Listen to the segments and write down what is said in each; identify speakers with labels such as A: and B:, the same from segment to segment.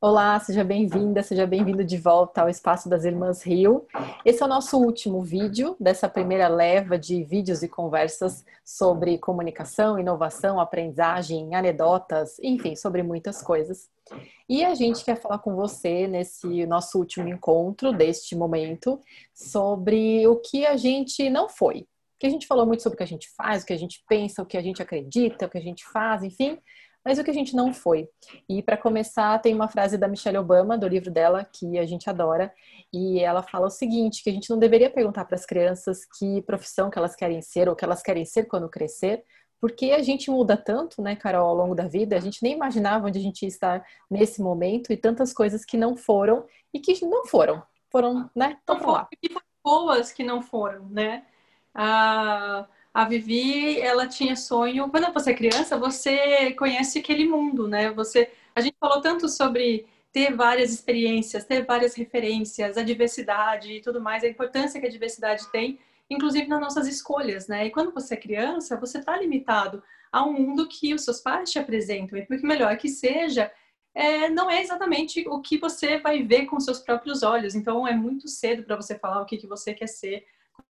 A: Olá, seja bem-vinda, seja bem-vindo de volta ao Espaço das Irmãs Rio. Esse é o nosso último vídeo dessa primeira leva de vídeos e conversas sobre comunicação, inovação, aprendizagem, anedotas, enfim, sobre muitas coisas. E a gente quer falar com você nesse nosso último encontro deste momento sobre o que a gente não foi. Que a gente falou muito sobre o que a gente faz, o que a gente pensa, o que a gente acredita, o que a gente faz, enfim mas o que a gente não foi. E para começar, tem uma frase da Michelle Obama, do livro dela, que a gente adora, e ela fala o seguinte: que a gente não deveria perguntar para as crianças que profissão que elas querem ser ou que elas querem ser quando crescer, porque a gente muda tanto, né, Carol, ao longo da vida, a gente nem imaginava onde a gente ia estar nesse momento e tantas coisas que não foram e que não foram. Foram, né? Então, lá.
B: E foram boas que não foram, né? Ah a Vivi, ela tinha sonho. Quando você é criança, você conhece aquele mundo, né? Você, a gente falou tanto sobre ter várias experiências, ter várias referências, a diversidade e tudo mais, a importância que a diversidade tem, inclusive nas nossas escolhas, né? E quando você é criança, você está limitado a um mundo que os seus pais te apresentam. E por melhor que seja, é, não é exatamente o que você vai ver com seus próprios olhos. Então, é muito cedo para você falar o que, que você quer ser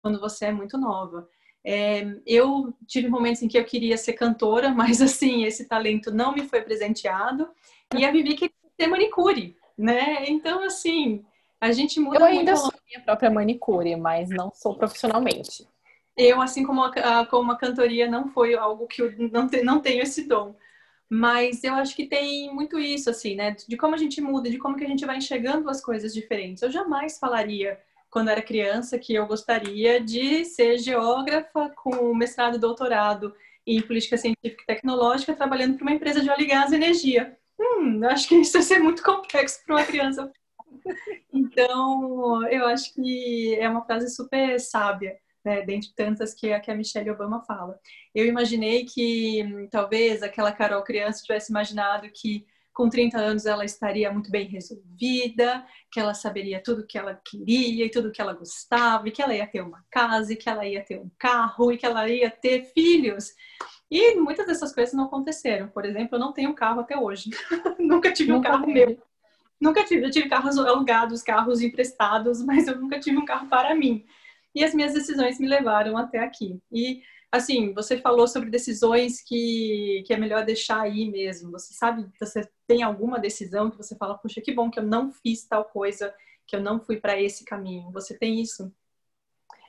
B: quando você é muito nova. É, eu tive momentos em que eu queria ser cantora, mas assim, esse talento não me foi presenteado. E a Vivi queria ser manicure, né? Então, assim, a gente muda
A: Eu ainda muito... sou minha própria manicure, mas não sou profissionalmente.
B: Eu, assim como a, como a cantoria, não foi algo que eu não, te, não tenho esse dom. Mas eu acho que tem muito isso, assim, né? De como a gente muda, de como que a gente vai enxergando as coisas diferentes. Eu jamais falaria quando era criança, que eu gostaria de ser geógrafa com mestrado e doutorado em política científica e tecnológica, trabalhando para uma empresa de óleo e gás e energia. Hum, acho que isso vai ser muito complexo para uma criança. Então, eu acho que é uma frase super sábia, né, dentre tantas que a, que a Michelle Obama fala. Eu imaginei que hum, talvez aquela Carol criança tivesse imaginado que com 30 anos ela estaria muito bem resolvida, que ela saberia tudo o que ela queria e tudo o que ela gostava, e que ela ia ter uma casa, e que ela ia ter um carro, e que ela ia ter filhos. E muitas dessas coisas não aconteceram. Por exemplo, eu não tenho um carro até hoje. nunca tive nunca um carro meu. Nunca tive. Eu tive carros alugados, carros emprestados, mas eu nunca tive um carro para mim. E as minhas decisões me levaram até aqui. E assim, você falou sobre decisões que, que é melhor deixar aí mesmo. Você sabe, você tem alguma decisão que você fala, puxa, que bom que eu não fiz tal coisa, que eu não fui para esse caminho. Você tem isso?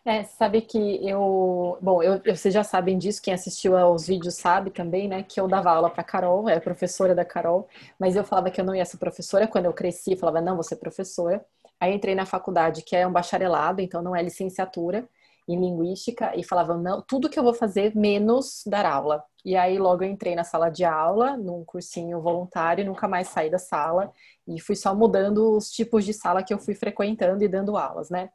A: É, sabe que eu, bom, eu, vocês já sabem disso, quem assistiu aos vídeos sabe também, né, que eu dava aula para Carol, era professora da Carol, mas eu falava que eu não ia ser professora quando eu cresci, falava não, vou ser professora. Aí entrei na faculdade, que é um bacharelado, então não é licenciatura em linguística e falavam não, tudo que eu vou fazer menos dar aula. E aí logo eu entrei na sala de aula, num cursinho voluntário, nunca mais saí da sala e fui só mudando os tipos de sala que eu fui frequentando e dando aulas, né?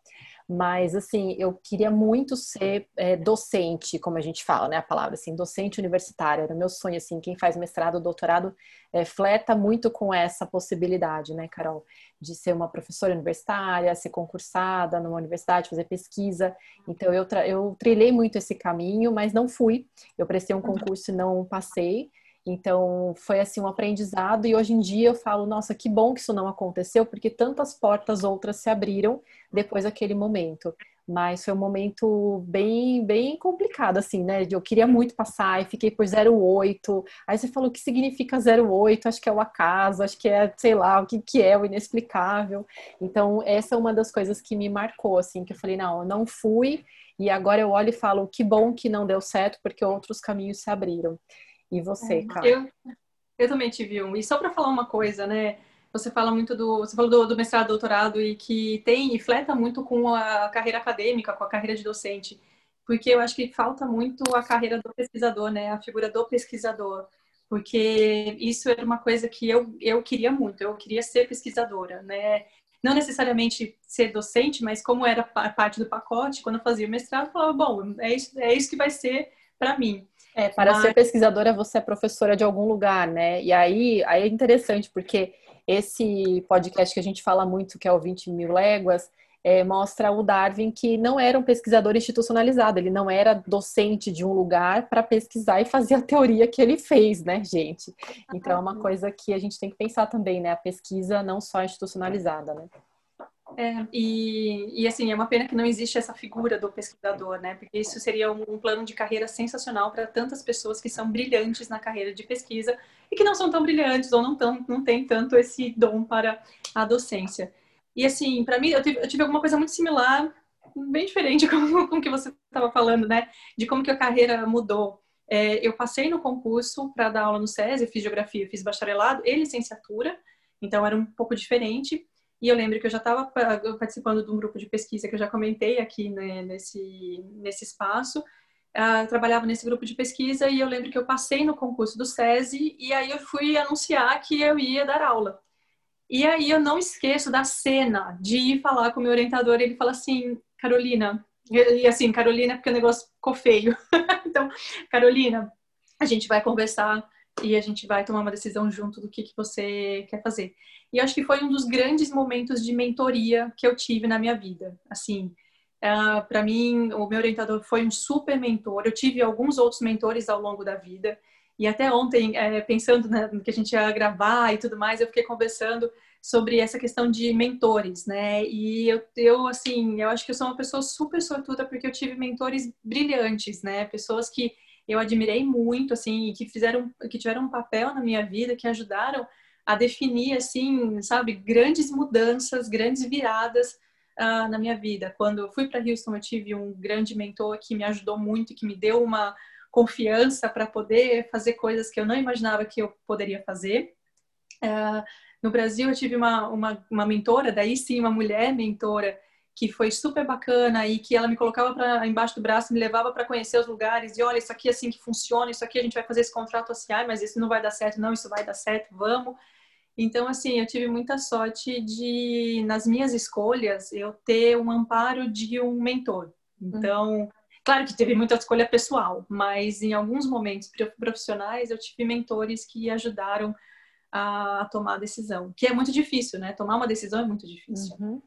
A: Mas, assim, eu queria muito ser é, docente, como a gente fala, né? A palavra, assim, docente universitária. Era meu sonho, assim. Quem faz mestrado, doutorado, é, fleta muito com essa possibilidade, né, Carol? De ser uma professora universitária, ser concursada numa universidade, fazer pesquisa. Então, eu, eu trilhei muito esse caminho, mas não fui. Eu prestei um concurso e não passei. Então, foi assim um aprendizado e hoje em dia eu falo, nossa, que bom que isso não aconteceu, porque tantas portas outras se abriram depois daquele momento. Mas foi um momento bem, bem complicado, assim, né? Eu queria muito passar e fiquei por 08. Aí você falou o que significa 08, acho que é o acaso, acho que é, sei lá, o que, que é o inexplicável. Então, essa é uma das coisas que me marcou, assim, que eu falei, não, eu não fui, e agora eu olho e falo, que bom que não deu certo, porque outros caminhos se abriram. E você, cara?
B: Eu, eu também tive um. E só para falar uma coisa, né? Você fala muito do. Você falou do, do mestrado, doutorado e que tem e fleta muito com a carreira acadêmica, com a carreira de docente. Porque eu acho que falta muito a carreira do pesquisador, né? A figura do pesquisador. Porque isso era uma coisa que eu, eu queria muito. Eu queria ser pesquisadora, né? não necessariamente ser docente, mas como era parte do pacote, quando eu fazia o mestrado, eu falava, bom, é isso, é isso que vai ser para mim.
A: É, para Mas... ser pesquisadora, você é professora de algum lugar, né? E aí, aí é interessante, porque esse podcast que a gente fala muito, que é o 20 mil léguas, é, mostra o Darwin que não era um pesquisador institucionalizado, ele não era docente de um lugar para pesquisar e fazer a teoria que ele fez, né, gente? Então é uma coisa que a gente tem que pensar também, né? A pesquisa não só institucionalizada, né?
B: É, e, e assim, é uma pena que não existe essa figura do pesquisador, né? Porque isso seria um, um plano de carreira sensacional para tantas pessoas que são brilhantes na carreira de pesquisa e que não são tão brilhantes ou não, tão, não têm tanto esse dom para a docência. E assim, para mim, eu tive, eu tive, alguma coisa muito similar, bem diferente com, com que você estava falando, né? De como que a carreira mudou. É, eu passei no concurso para dar aula no SESI, fiz geografia, fiz bacharelado e licenciatura, então era um pouco diferente. E eu lembro que eu já estava participando de um grupo de pesquisa que eu já comentei aqui né, nesse, nesse espaço. Uh, trabalhava nesse grupo de pesquisa e eu lembro que eu passei no concurso do SESI e aí eu fui anunciar que eu ia dar aula. E aí eu não esqueço da cena de ir falar com o meu orientador, ele fala assim, Carolina, e assim, Carolina, porque o negócio ficou feio. então, Carolina, a gente vai conversar e a gente vai tomar uma decisão junto do que, que você quer fazer. E acho que foi um dos grandes momentos de mentoria que eu tive na minha vida. Assim, uh, para mim, o meu orientador foi um super mentor. Eu tive alguns outros mentores ao longo da vida. E até ontem, é, pensando né, no que a gente ia gravar e tudo mais, eu fiquei conversando sobre essa questão de mentores, né? E eu, eu, assim, eu acho que eu sou uma pessoa super sortuda porque eu tive mentores brilhantes, né? Pessoas que eu admirei muito, assim, que fizeram, que tiveram um papel na minha vida, que ajudaram a definir, assim, sabe, grandes mudanças, grandes viradas uh, na minha vida. Quando eu fui para Houston, eu tive um grande mentor que me ajudou muito, que me deu uma confiança para poder fazer coisas que eu não imaginava que eu poderia fazer. Uh, no Brasil, eu tive uma, uma, uma mentora, daí sim, uma mulher mentora, que foi super bacana e que ela me colocava para embaixo do braço, me levava para conhecer os lugares e olha, isso aqui é assim que funciona, isso aqui a gente vai fazer esse contrato assim, ah, mas isso não vai dar certo, não, isso vai dar certo, vamos. Então, assim, eu tive muita sorte de, nas minhas escolhas, eu ter um amparo de um mentor. Então, claro que teve muita escolha pessoal, mas em alguns momentos profissionais eu tive mentores que ajudaram a, a tomar a decisão, que é muito difícil, né? Tomar uma decisão é muito difícil.
A: Uhum.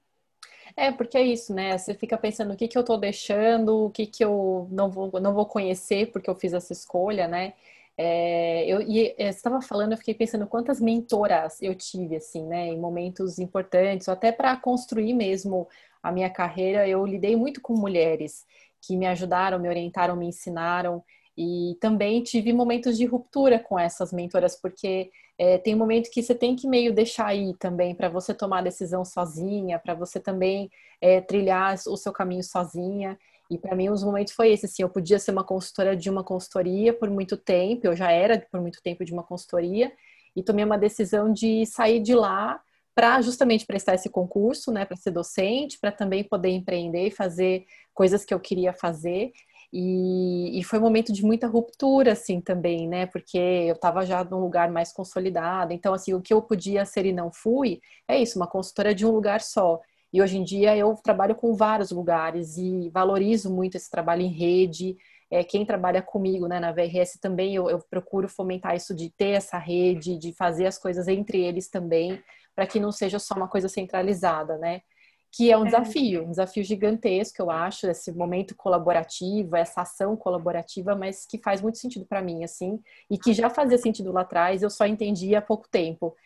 A: É, porque é isso, né? Você fica pensando o que, que eu tô deixando, o que, que eu não vou, não vou conhecer porque eu fiz essa escolha, né? É, eu, e é, estava falando, eu fiquei pensando quantas mentoras eu tive, assim, né? Em momentos importantes, ou até para construir mesmo a minha carreira, eu lidei muito com mulheres que me ajudaram, me orientaram, me ensinaram. E também tive momentos de ruptura com essas mentoras, porque é, tem um momento que você tem que meio deixar aí também para você tomar a decisão sozinha, para você também é, trilhar o seu caminho sozinha. E para mim os momentos foi esse, assim, eu podia ser uma consultora de uma consultoria por muito tempo, eu já era por muito tempo de uma consultoria e tomei uma decisão de sair de lá para justamente prestar esse concurso, né, para ser docente, para também poder empreender e fazer coisas que eu queria fazer. E, e, foi um momento de muita ruptura, assim, também, né? Porque eu estava já num lugar mais consolidado. Então, assim, o que eu podia ser e não fui é isso, uma consultora de um lugar só. E hoje em dia eu trabalho com vários lugares e valorizo muito esse trabalho em rede. É, quem trabalha comigo né, na VRS também, eu, eu procuro fomentar isso de ter essa rede, de fazer as coisas entre eles também, para que não seja só uma coisa centralizada, né? que é um é. desafio, um desafio gigantesco, eu acho, esse momento colaborativo, essa ação colaborativa, mas que faz muito sentido para mim, assim, e que já fazia sentido lá atrás, eu só entendi há pouco tempo.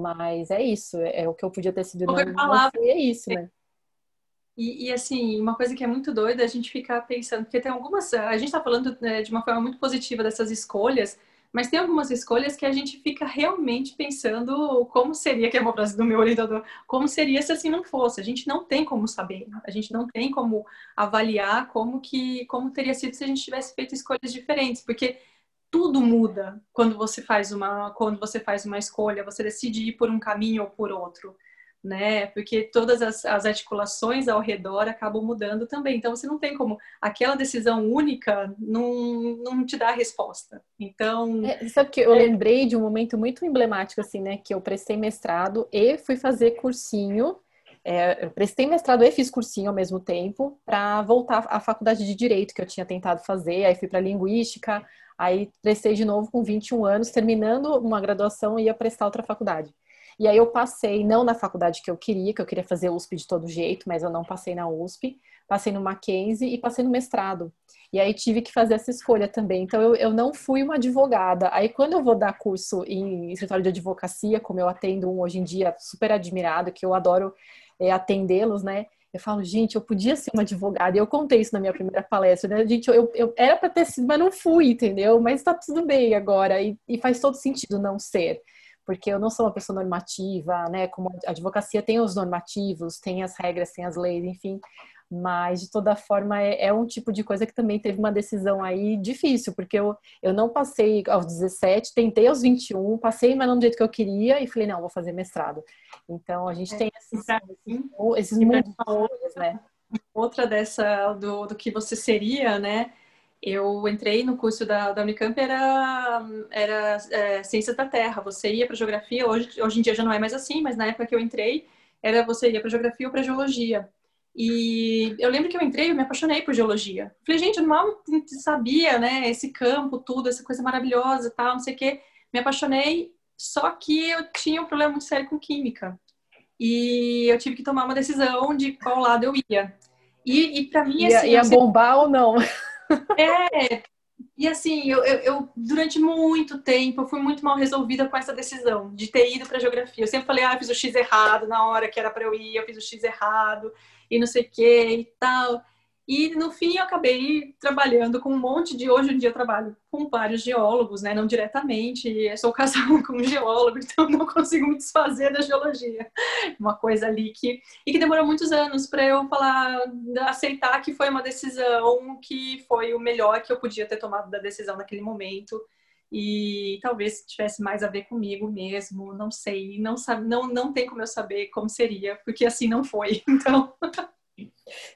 A: Mas é isso, é, é o que eu podia ter sido. Não, não foi, é isso, né?
B: E, e, assim, uma coisa que é muito doida é a gente ficar pensando, porque tem algumas. A gente está falando né, de uma forma muito positiva dessas escolhas, mas tem algumas escolhas que a gente fica realmente pensando como seria, que é uma frase do meu orientador, como seria se assim não fosse. A gente não tem como saber, a gente não tem como avaliar como que como teria sido se a gente tivesse feito escolhas diferentes, porque tudo muda quando você faz uma quando você faz uma escolha, você decide ir por um caminho ou por outro né? Porque todas as, as, articulações ao redor acabam mudando também. Então você não tem como aquela decisão única não, não te dá a resposta. Então.
A: É, sabe que eu é... lembrei de um momento muito emblemático, assim, né? Que eu prestei mestrado e fui fazer cursinho. É, eu prestei mestrado e fiz cursinho ao mesmo tempo para voltar à faculdade de direito que eu tinha tentado fazer. Aí fui para linguística, aí prestei de novo com 21 anos, terminando uma graduação e ia prestar outra faculdade. E aí eu passei, não na faculdade que eu queria, que eu queria fazer USP de todo jeito, mas eu não passei na USP, passei no Mackenzie e passei no mestrado. E aí tive que fazer essa escolha também. Então eu, eu não fui uma advogada. Aí quando eu vou dar curso em escritório de advocacia, como eu atendo um hoje em dia super admirado, que eu adoro é, atendê-los, né? Eu falo, gente, eu podia ser uma advogada. E eu contei isso na minha primeira palestra, né? Gente, eu, eu era para ter sido, mas não fui, entendeu? Mas tá tudo bem agora. E, e faz todo sentido não ser porque eu não sou uma pessoa normativa, né? Como a advocacia tem os normativos, tem as regras, tem as leis, enfim. Mas, de toda forma, é, é, um tipo de coisa que também teve uma decisão aí difícil, porque eu, eu não passei aos 17, tentei aos 21, passei, mas não do jeito que eu queria, e falei, não, vou fazer mestrado. Então, a gente é, tem esses, esses, esses mundos, né?
B: Outra dessa, do, do que você seria, né? eu entrei no curso da, da Unicamp, era, era é, Ciências da Terra. Você ia para Geografia, hoje, hoje em dia já não é mais assim, mas na época que eu entrei, era você ia para Geografia ou para Geologia. E eu lembro que eu entrei, eu me apaixonei por Geologia. Falei, gente, eu mal sabia, né, esse campo, tudo, essa coisa maravilhosa tal, não sei o quê. Me apaixonei, só que eu tinha um problema muito sério com Química. E eu tive que tomar uma decisão de qual lado eu ia. E, e para mim,
A: assim... Ia, ia bombar ou não?
B: É, e assim, eu, eu, eu, durante muito tempo eu fui muito mal resolvida com essa decisão de ter ido para geografia. Eu sempre falei, ah, eu fiz o X errado na hora que era para eu ir, eu fiz o X errado e não sei o que e tal. E no fim eu acabei trabalhando com um monte de. Hoje em dia eu trabalho com vários geólogos, né? Não diretamente, eu sou casada com um geólogo, então não consigo me desfazer da geologia. Uma coisa ali que. E que demorou muitos anos para eu falar, aceitar que foi uma decisão que foi o melhor que eu podia ter tomado da decisão naquele momento. E talvez tivesse mais a ver comigo mesmo, não sei, não, sabe, não, não tem como eu saber como seria, porque assim não foi. Então.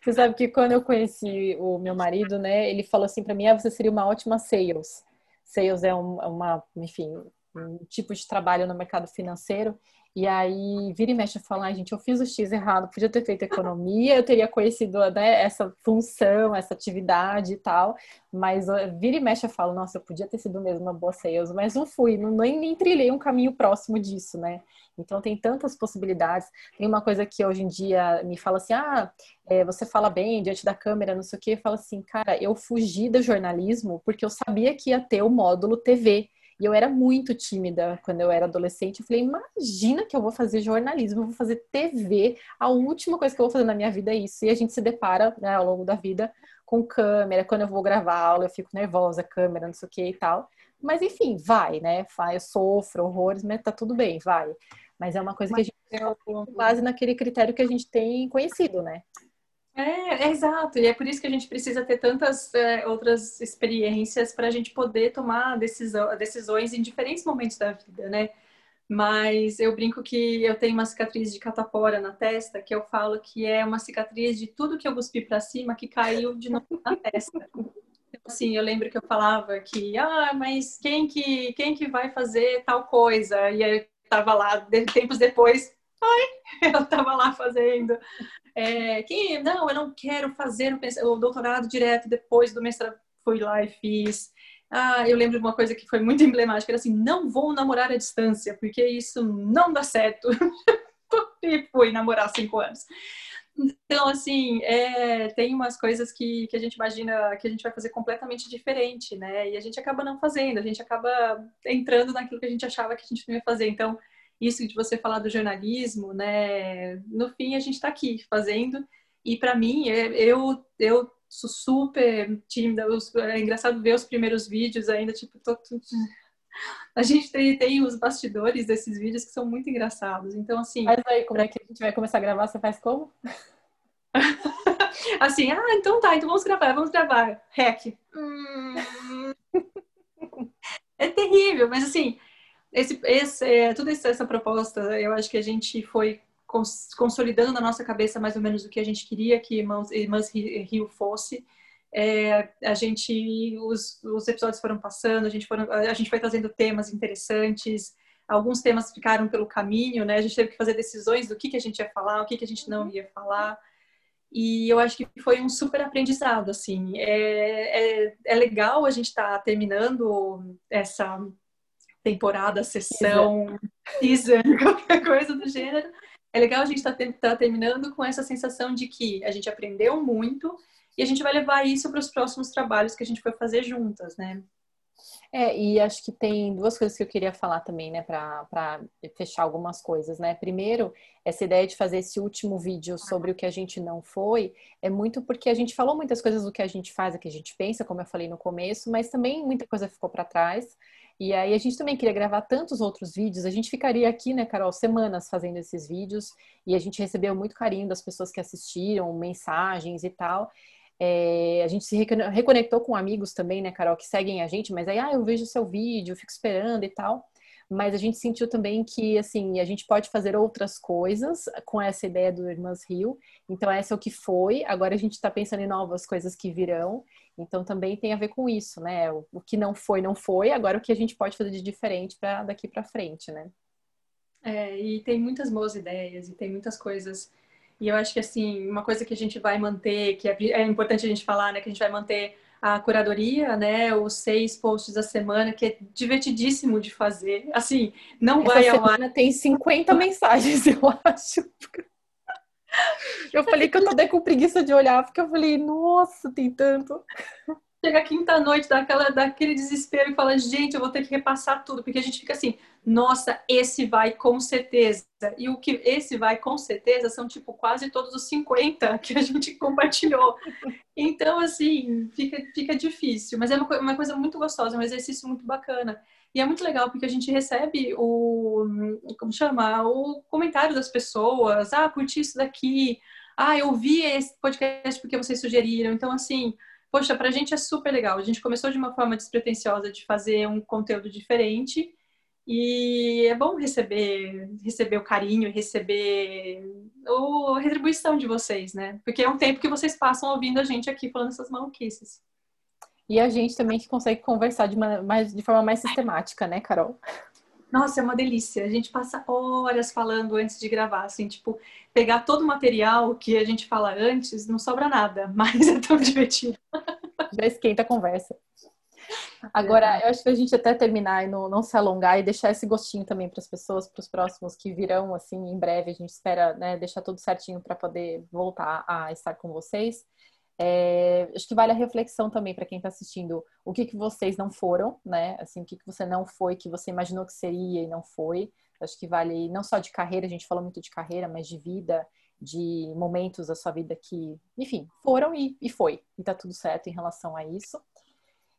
A: Você sabe que quando eu conheci o meu marido, né, ele falou assim para mim: ah, você seria uma ótima sales. Sales é um, é uma, enfim, um tipo de trabalho no mercado financeiro. E aí, vira e mexe, eu falo, ai, gente, eu fiz o X errado, podia ter feito economia, eu teria conhecido né, essa função, essa atividade e tal, mas vira e mexe, eu falo, nossa, eu podia ter sido mesmo uma boa sales, mas não fui, não, nem, nem trilhei um caminho próximo disso, né? Então, tem tantas possibilidades. Tem uma coisa que hoje em dia me fala assim, ah, é, você fala bem diante da câmera, não sei o quê, eu falo assim, cara, eu fugi do jornalismo porque eu sabia que ia ter o módulo TV, e eu era muito tímida quando eu era adolescente. Eu falei, imagina que eu vou fazer jornalismo, eu vou fazer TV. A última coisa que eu vou fazer na minha vida é isso. E a gente se depara né, ao longo da vida com câmera. Quando eu vou gravar aula, eu fico nervosa, câmera, não sei o que e tal. Mas enfim, vai, né? Eu sofro horrores, mas tá tudo bem, vai. Mas é uma coisa que a gente tem com base naquele critério que a gente tem conhecido, né?
B: É, é, exato, e é por isso que a gente precisa ter tantas é, outras experiências para a gente poder tomar decisão, decisões em diferentes momentos da vida, né? Mas eu brinco que eu tenho uma cicatriz de catapora na testa, que eu falo que é uma cicatriz de tudo que eu cuspi para cima que caiu de novo na testa. Então, assim, eu lembro que eu falava que, ah, mas quem que, quem que vai fazer tal coisa? E aí eu tava lá, tempos depois, ai, eu tava lá fazendo. É, quem, não, eu não quero fazer o, doutorado direto depois do mestrado. Fui lá e fiz. Ah, eu lembro de uma coisa que foi muito emblemática, era assim, não vou namorar à distância, porque isso não dá certo. e fui namorar cinco anos. Então, assim, é, tem umas coisas que, que a gente imagina que a gente vai fazer completamente diferente, né? E a gente acaba não fazendo, a gente acaba entrando naquilo que a gente achava que a gente não ia fazer. Então, isso de você falar do jornalismo, né? No fim, a gente está aqui fazendo. E para mim, é, eu, eu sou super tímida. É engraçado ver os primeiros vídeos ainda, tipo, tô, tô... a gente tem, tem os bastidores desses vídeos que são muito engraçados. Então, assim.
A: Mas aí, como é que a gente vai começar a gravar? Você faz como?
B: assim, ah, então tá, então vamos gravar, vamos gravar. Rec. Hum... é terrível, mas assim, esse, esse, é, toda essa proposta, eu acho que a gente foi consolidando na nossa cabeça mais ou menos o que a gente queria que Irmãos, Irmãs Rio fosse. É, a gente, os, os, episódios foram passando, a gente, foram, a gente foi trazendo temas interessantes, alguns temas ficaram pelo caminho, né? A gente teve que fazer decisões do que, que a gente ia falar, o que, que a gente não ia falar. E eu acho que foi um super aprendizado, assim. É, é, é legal a gente estar tá terminando essa temporada, sessão, season, qualquer coisa do gênero. É legal a gente estar tá, tá terminando com essa sensação de que a gente aprendeu muito e a gente vai levar isso para os próximos trabalhos que a gente for fazer juntas, né?
A: É, e acho que tem duas coisas que eu queria falar também, né, para fechar algumas coisas, né? Primeiro, essa ideia de fazer esse último vídeo sobre o que a gente não foi, é muito porque a gente falou muitas coisas do que a gente faz, o que a gente pensa, como eu falei no começo, mas também muita coisa ficou para trás. E aí a gente também queria gravar tantos outros vídeos, a gente ficaria aqui, né, Carol, semanas fazendo esses vídeos, e a gente recebeu muito carinho das pessoas que assistiram, mensagens e tal. É, a gente se reconectou com amigos também, né, Carol, que seguem a gente, mas aí, ah, eu vejo seu vídeo, fico esperando e tal. Mas a gente sentiu também que, assim, a gente pode fazer outras coisas com essa ideia do Irmãs Rio. Então, essa é o que foi. Agora a gente está pensando em novas coisas que virão. Então, também tem a ver com isso, né? O, o que não foi, não foi. Agora, o que a gente pode fazer de diferente para daqui para frente, né?
B: É, e tem muitas boas ideias e tem muitas coisas e eu acho que, assim, uma coisa que a gente vai manter, que é, é importante a gente falar, né? Que a gente vai manter a curadoria, né? Os seis posts da semana, que é divertidíssimo de fazer. Assim, não
A: Essa
B: vai
A: ao ar. tem 50 mensagens, eu acho. Eu falei que eu tô até com preguiça de olhar, porque eu falei, nossa, tem tanto.
B: Chega quinta-noite, dá, aquela, dá aquele desespero e fala, gente, eu vou ter que repassar tudo, porque a gente fica assim, nossa, esse vai com certeza. E o que esse vai com certeza são, tipo, quase todos os 50 que a gente compartilhou. Então, assim, fica, fica difícil. Mas é uma, uma coisa muito gostosa, um exercício muito bacana. E é muito legal porque a gente recebe o, como chama? O comentário das pessoas. Ah, curti isso daqui. Ah, eu vi esse podcast porque vocês sugeriram. Então, assim, poxa, pra gente é super legal. A gente começou de uma forma despretensiosa de fazer um conteúdo diferente e é bom receber receber o carinho, receber a retribuição de vocês, né? Porque é um tempo que vocês passam ouvindo a gente aqui falando essas maluquices.
A: E a gente também que consegue conversar de, uma, mais, de forma mais sistemática, né, Carol?
B: Nossa, é uma delícia. A gente passa horas falando antes de gravar, assim, tipo, pegar todo o material que a gente fala antes, não sobra nada, mas é tão divertido.
A: Já esquenta a conversa. Agora, eu acho que a gente até terminar e não, não se alongar e deixar esse gostinho também para as pessoas, para os próximos que virão, assim, em breve. A gente espera né, deixar tudo certinho para poder voltar a estar com vocês. É, acho que vale a reflexão também para quem está assistindo. O que, que vocês não foram, né? Assim, o que, que você não foi, que você imaginou que seria e não foi. Acho que vale não só de carreira, a gente falou muito de carreira, mas de vida, de momentos da sua vida que, enfim, foram e, e foi. E tá tudo certo em relação a isso.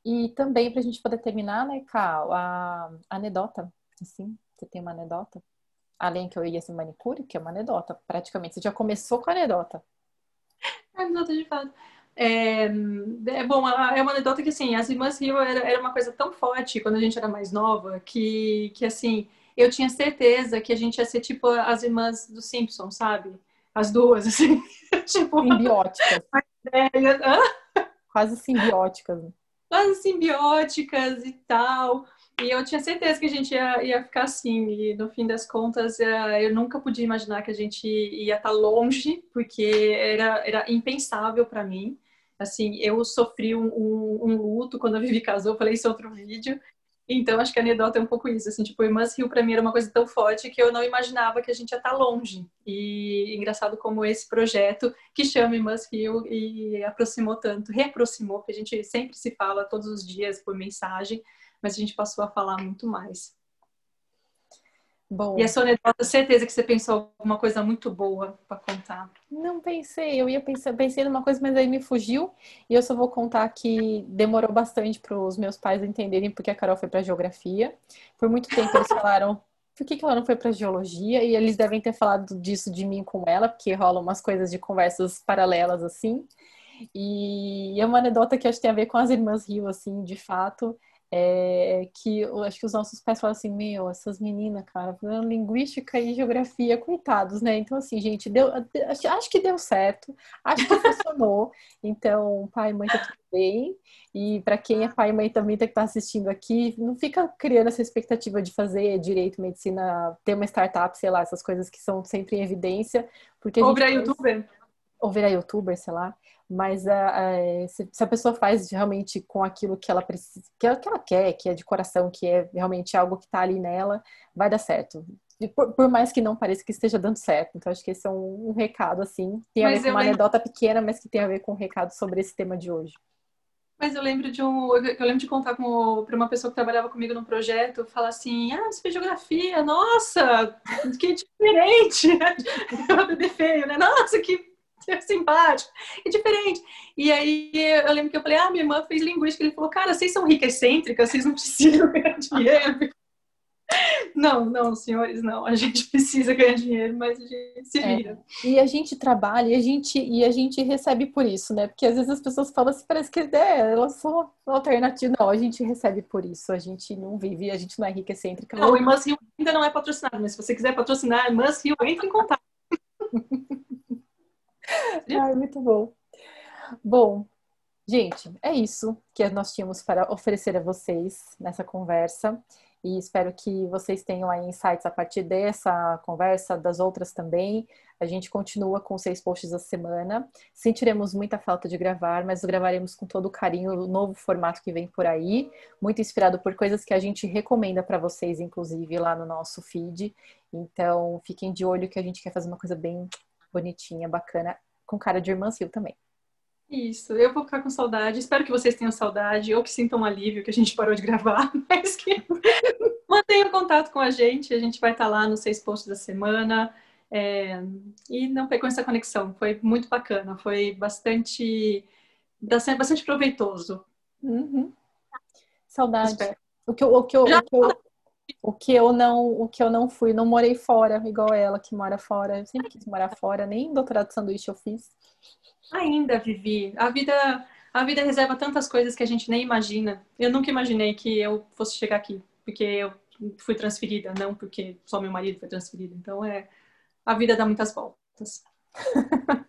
A: E também para a gente poder terminar, né, Cal, a, anedota, assim, você tem uma anedota? Além que eu ia ser manicure, que é uma anedota, praticamente. Você já começou com a anedota.
B: Anedota de fato. É, é, bom, é uma anedota que, assim, as irmãs Rio era, era uma coisa tão forte quando a gente era mais nova que, que, assim, eu tinha certeza que a gente ia ser tipo as irmãs do Simpsons, sabe? As duas, assim. tipo,
A: simbióticas. Quase simbióticas.
B: Quase simbióticas e tal. E eu tinha certeza que a gente ia, ia ficar assim. E no fim das contas, é, eu nunca podia imaginar que a gente ia estar longe, porque era, era impensável para mim. Assim, eu sofri um, um, um, luto quando a Vivi casou, falei isso em outro vídeo. Então, acho que a anedota é um pouco isso. Assim, tipo, Irmãs Rio para mim era uma coisa tão forte que eu não imaginava que a gente ia estar longe. E engraçado como esse projeto que chama Irmãs Rio e aproximou tanto, reaproximou, porque a gente sempre se fala todos os dias por mensagem mas a gente passou a falar muito mais. E a sua anedota, certeza que você pensou alguma coisa muito boa para contar.
A: Não pensei, eu ia pensar, pensei numa coisa, mas aí me fugiu. E eu só vou contar que demorou bastante para os meus pais entenderem porque a Carol foi para geografia. Por muito tempo eles falaram por que, que ela não foi para geologia? E eles devem ter falado disso de mim com ela, porque rolam umas coisas de conversas paralelas assim. E é uma anedota que acho que tem a ver com as irmãs Rio, assim, de fato é, que eu acho que os nossos pais falam assim, meu, essas meninas, cara, linguística e geografia, coitados, né? Então, assim, gente, deu, acho que deu certo, acho que funcionou. Então, pai e mãe tá tudo bem. E para quem é pai e mãe também tá, que tá assistindo aqui, não fica criando essa expectativa de fazer direito, medicina, ter uma startup, sei lá, essas coisas que são sempre em evidência. Porque
B: Ou virar youtuber.
A: Ou virar youtuber, sei lá. Mas uh, se, se, a pessoa faz realmente com aquilo que ela precisa, que ela, que ela quer, que é de coração, que é realmente algo que está ali nela, vai dar certo. Por, por, mais que não pareça que esteja dando certo. Então, acho que esse é um, um recado, assim. Tem a mas ver com uma lembro... anedota pequena, mas que tem a ver com um recado sobre esse tema de hoje.
B: Mas eu lembro de um. Eu lembro de contar para uma pessoa que trabalhava comigo no projeto, falar assim: ah, você fez geografia, nossa, que diferente! Eu bebê feio, né? Nossa, que simpático, que diferente. E aí eu lembro que eu falei: ah, minha irmã fez linguística. Ele falou: cara, vocês são ricas excêntricas, vocês não precisam ganhar dinheiro. Não, não, senhores, não. A gente precisa ganhar dinheiro, mas a gente se é. vira.
A: É. E a gente trabalha e a gente, e a gente recebe por isso, né? Porque às vezes as pessoas falam assim, parece que é, elas são alternativas. Não, a gente recebe por isso. A gente não vive, a gente não é rica excêntrica.
B: Não, o Irmãs Rio ainda não é patrocinado, mas se você quiser patrocinar Irmãs Rio, entre em contato.
A: Ai, muito bom. Bom, gente, é isso que nós tínhamos para oferecer a vocês nessa conversa e espero que vocês tenham aí insights a partir dessa conversa, das outras também. A gente continua com seis posts a semana. Sentiremos muita falta de gravar, mas gravaremos com todo carinho o novo formato que vem por aí, muito inspirado por coisas que a gente recomenda para vocês, inclusive lá no nosso feed. Então, fiquem de olho que a gente quer fazer uma coisa bem bonitinha, bacana, com cara de irmã Sil também.
B: Isso, eu vou ficar com saudade. Espero que vocês tenham saudade ou que sintam alívio que a gente parou de gravar, mas que mantenham contato com a gente. A gente vai estar lá nos seis posts da semana. É... e não percam essa conexão. Foi muito bacana, foi bastante, bastante proveitoso.
A: Uhum. Saudade. O que, eu, o, que eu, o, que eu, o que eu não o que eu não fui, não morei fora, igual ela que mora fora. Eu sempre quis morar fora, nem doutorado de sanduíche eu fiz.
B: Ainda vivi. A vida, a vida reserva tantas coisas que a gente nem imagina. Eu nunca imaginei que eu fosse chegar aqui, porque eu fui transferida, não porque só meu marido foi transferido. Então é a vida dá muitas voltas.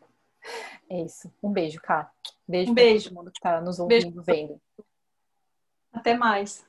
A: é isso. Um beijo, Cá.
B: Beijo, um beijo.
A: todo mundo que está nos ouvindo, beijo. vendo.
B: Até mais.